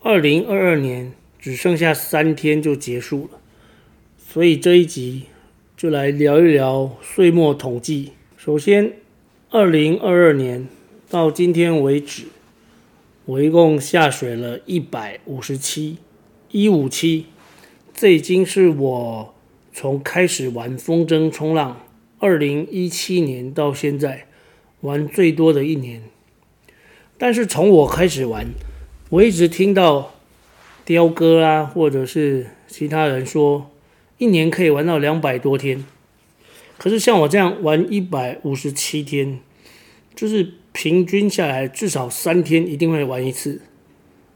二零二二年只剩下三天就结束了，所以这一集就来聊一聊岁末统计。首先，二零二二年到今天为止，我一共下水了一百五十七，一五七，这已经是我从开始玩风筝冲浪，二零一七年到现在玩最多的一年。但是从我开始玩，我一直听到雕哥啊，或者是其他人说，一年可以玩到两百多天。可是像我这样玩一百五十七天，就是平均下来至少三天一定会玩一次。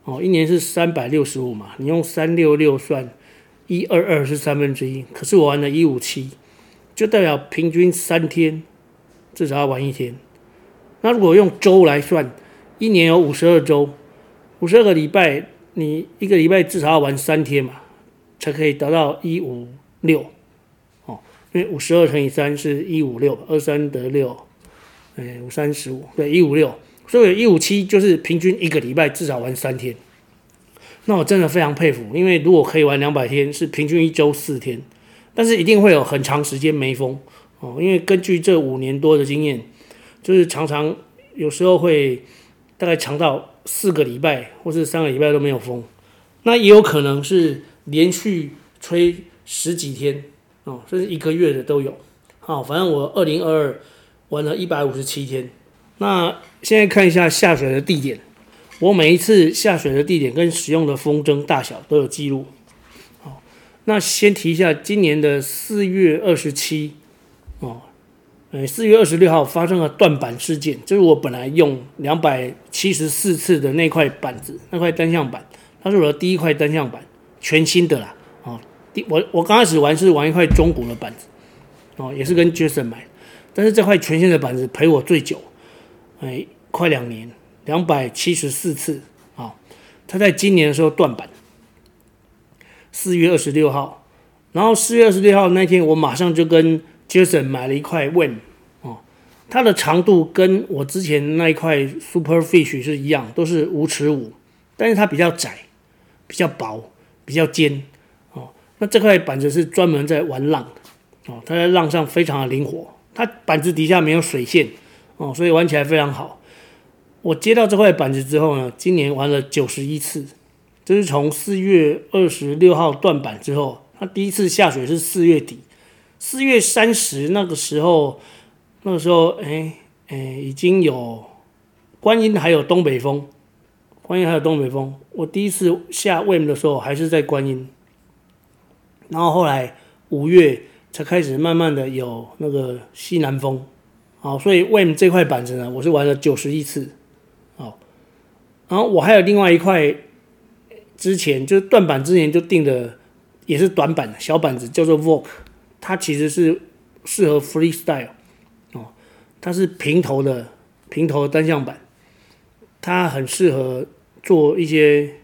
哦，一年是三百六十五嘛，你用三六六算，一二二是三分之一。可是我玩了一五七，就代表平均三天至少要玩一天。那如果用周来算，一年有五十二周。五十二个礼拜，你一个礼拜至少要玩三天嘛，才可以得到一五六哦。因为五十二乘以三是一五六，二三得六，哎，五三十五，对，一五六。所以一五七就是平均一个礼拜至少玩三天。那我真的非常佩服，因为如果可以玩两百天，是平均一周四天，但是一定会有很长时间没风哦。因为根据这五年多的经验，就是常常有时候会大概长到。四个礼拜或是三个礼拜都没有风，那也有可能是连续吹十几天哦，甚至一个月的都有。好，反正我二零二二玩了一百五十七天。那现在看一下下水的地点，我每一次下水的地点跟使用的风筝大小都有记录。好，那先提一下今年的四月二十七哦。呃，四月二十六号发生了断板事件，就是我本来用两百七十四次的那块板子，那块单向板，它是我的第一块单向板，全新的啦，哦，第我我刚开始玩是玩一块中古的板子，哦，也是跟 Jason 买，但是这块全新的板子陪我最久，哎，快两年，两百七十四次，啊、哦，它在今年的时候断板，四月二十六号，然后四月二十六号那天，我马上就跟 Jason 买了一块 Win，哦，它的长度跟我之前那一块 Super Fish 是一样，都是五尺五，但是它比较窄，比较薄，比较尖哦。那这块板子是专门在玩浪的哦，它在浪上非常的灵活，它板子底下没有水线哦，所以玩起来非常好。我接到这块板子之后呢，今年玩了九十一次，这是从四月二十六号断板之后，它第一次下水是四月底。四月三十那个时候，那个时候，哎哎，已经有观音还有东北风，观音还有东北风。我第一次下 WAM 的时候还是在观音，然后后来五月才开始慢慢的有那个西南风，好，所以 WAM 这块板子呢，我是玩了九十一次，好，然后我还有另外一块，之前就是断板之前就定的，也是短板小板子，叫做 VOG。它其实是适合 freestyle 哦，它是平头的平头的单向板，它很适合做一些，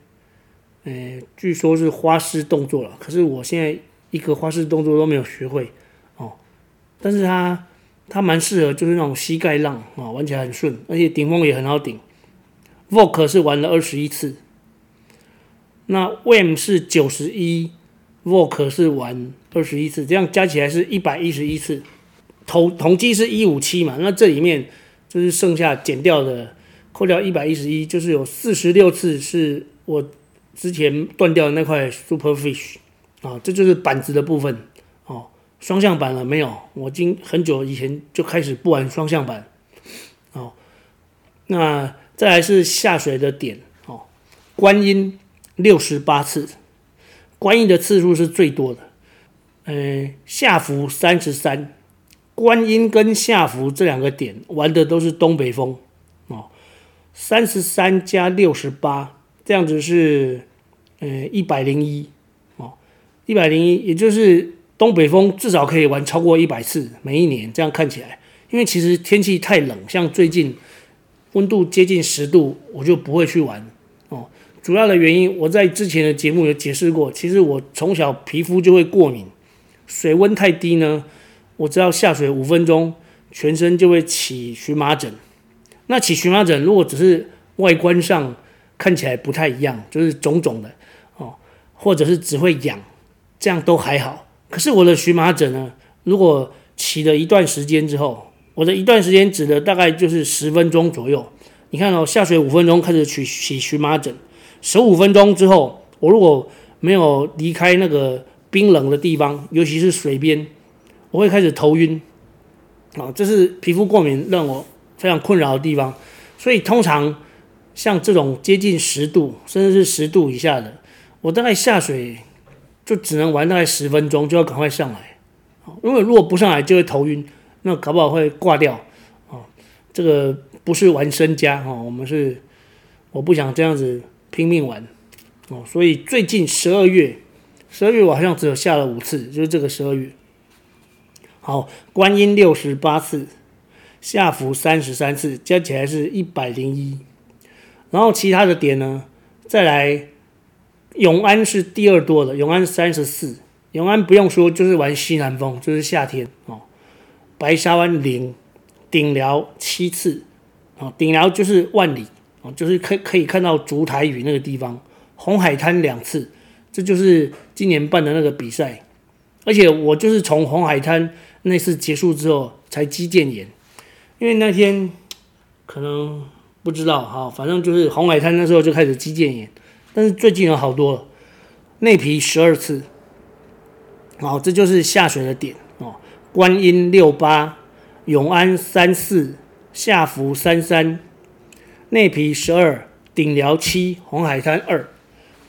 呃，据说是花式动作了。可是我现在一个花式动作都没有学会哦，但是它它蛮适合就是那种膝盖浪啊，玩起来很顺，而且顶峰也很好顶。Vogue 是玩了二十一次，那 WAM 是九十一。Vogue 是玩二十一次，这样加起来是一百一十一次，统统计是一五七嘛，那这里面就是剩下减掉的，扣掉一百一十一，就是有四十六次是我之前断掉的那块 Super Fish 啊，这就是板子的部分哦。双向板了没有？我已经很久以前就开始不玩双向板哦。那再来是下水的点哦，观音六十八次。观音的次数是最多的，呃，下浮三十三，观音跟下浮这两个点玩的都是东北风哦，三十三加六十八这样子是呃一百零一哦，一百零一，也就是东北风至少可以玩超过一百次，每一年这样看起来，因为其实天气太冷，像最近温度接近十度，我就不会去玩。主要的原因我在之前的节目有解释过，其实我从小皮肤就会过敏，水温太低呢，我只要下水五分钟，全身就会起荨麻疹。那起荨麻疹如果只是外观上看起来不太一样，就是肿肿的哦，或者是只会痒，这样都还好。可是我的荨麻疹呢，如果起了一段时间之后，我的一段时间指的大概就是十分钟左右。你看哦，下水五分钟开始起起荨麻疹，十五分钟之后，我如果没有离开那个冰冷的地方，尤其是水边，我会开始头晕。啊，这是皮肤过敏让我非常困扰的地方。所以通常。像这种接近十度，甚至是十度以下的，我大概下水就只能玩大概十分钟，就要赶快上来。因为如果不上来就会头晕，那搞不好会挂掉。啊，这个不是玩身家哈，我们是我不想这样子拼命玩。哦，所以最近十二月，十二月我好像只有下了五次，就是这个十二月。好，观音六十八次，下浮三十三次，加起来是一百零一。然后其他的点呢，再来永安是第二多的，永安三十四，永安不用说，就是玩西南风，就是夏天哦。白沙湾零，顶寮七次，哦，顶寮就是万里，哦，就是可可以看到烛台屿那个地方。红海滩两次，这就是今年办的那个比赛，而且我就是从红海滩那次结束之后才肌腱炎，因为那天可能。不知道哈，反正就是红海滩那时候就开始肌腱炎，但是最近有好多了，内皮十二次，好，这就是下水的点哦。观音六八，永安三四，下福三三，内皮十二，顶寮七，红海滩二，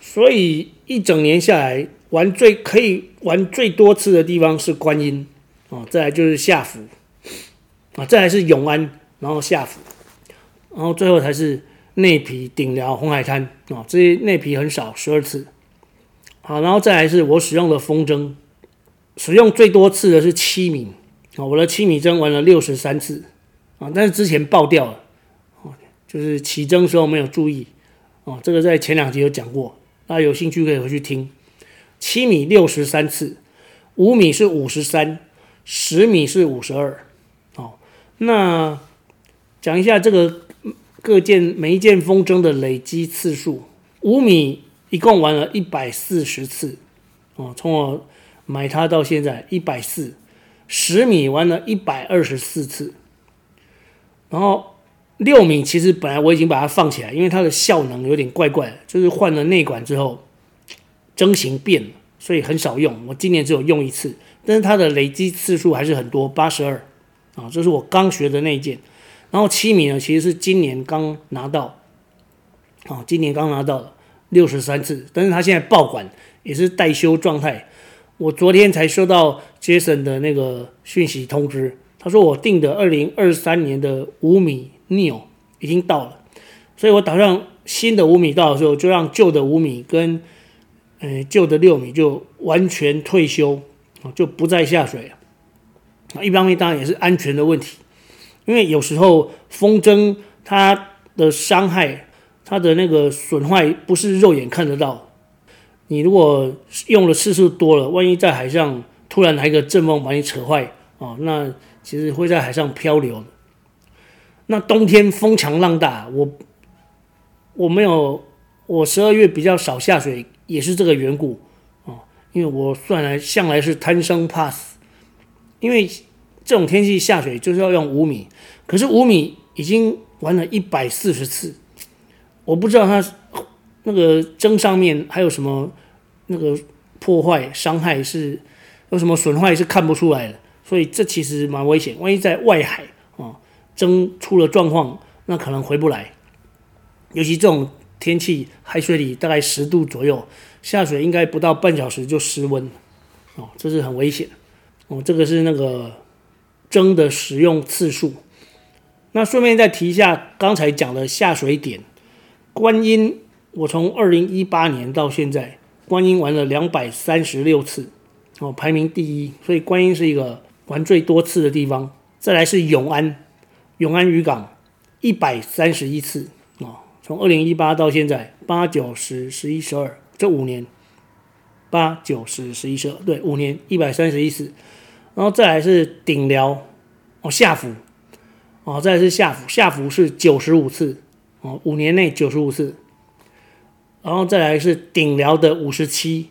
所以一整年下来玩最可以玩最多次的地方是观音。哦，再来就是下福啊，再来是永安，然后下福。然后最后才是内皮、顶寮、红海滩。啊，这些内皮很少，十二次。好，然后再来是我使用的风筝，使用最多次的是七米。啊，我的七米筝玩了六十三次。啊，但是之前爆掉了，就是起征时候没有注意哦，这个在前两集有讲过，大家有兴趣可以回去听。七米六十三次，五米是五十三，十米是五十二。哦，那讲一下这个。各件每一件风筝的累积次数，五米一共玩了一百四十次，哦，从我买它到现在一百四，十米玩了一百二十四次，然后六米其实本来我已经把它放起来，因为它的效能有点怪怪的，就是换了内管之后，筝型变了，所以很少用。我今年只有用一次，但是它的累积次数还是很多，八十二，啊，这是我刚学的那一件。然后七米呢，其实是今年刚拿到，啊，今年刚拿到六十三次，但是他现在爆管也是待修状态。我昨天才收到 Jason 的那个讯息通知，他说我订的二零二三年的五米 Neo 已经到了，所以我打算新的五米到的时候，就让旧的五米跟呃旧的六米就完全退休，啊，就不再下水了。一方面当然也是安全的问题。因为有时候风筝它的伤害，它的那个损坏不是肉眼看得到。你如果用的次数多了，万一在海上突然来个阵风把你扯坏哦，那其实会在海上漂流。那冬天风强浪大，我我没有，我十二月比较少下水，也是这个缘故哦。因为我算来向来是贪生怕死，因为。这种天气下水就是要用五米，可是五米已经玩了一百四十次，我不知道它那个针上面还有什么那个破坏伤害是有什么损坏是看不出来的，所以这其实蛮危险。万一在外海蒸，出了状况，那可能回不来。尤其这种天气，海水里大概十度左右，下水应该不到半小时就失温哦，这是很危险哦。这个是那个。蒸的使用次数，那顺便再提一下刚才讲的下水点，观音我从二零一八年到现在，观音玩了两百三十六次，哦，排名第一。所以观音是一个玩最多次的地方。再来是永安，永安渔港一百三十一次，啊，从二零一八到现在，八九十十一十二这五年，八九十十一十二对五年一百三十一次。然后再来是顶寮，哦，下福，哦，再来是下福，下福是九十五次，哦，五年内九十五次。然后再来是顶寮的五十七，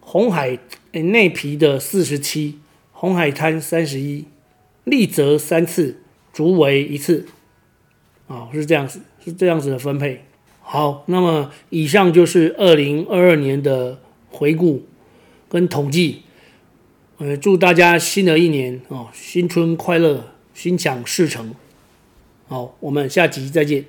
红海诶内皮的四十七，红海滩三十一，立泽三次，足为一次，啊，是这样子，是这样子的分配。好，那么以上就是二零二二年的回顾跟统计。呃，祝大家新的一年哦，新春快乐，心想事成。好，我们下集再见。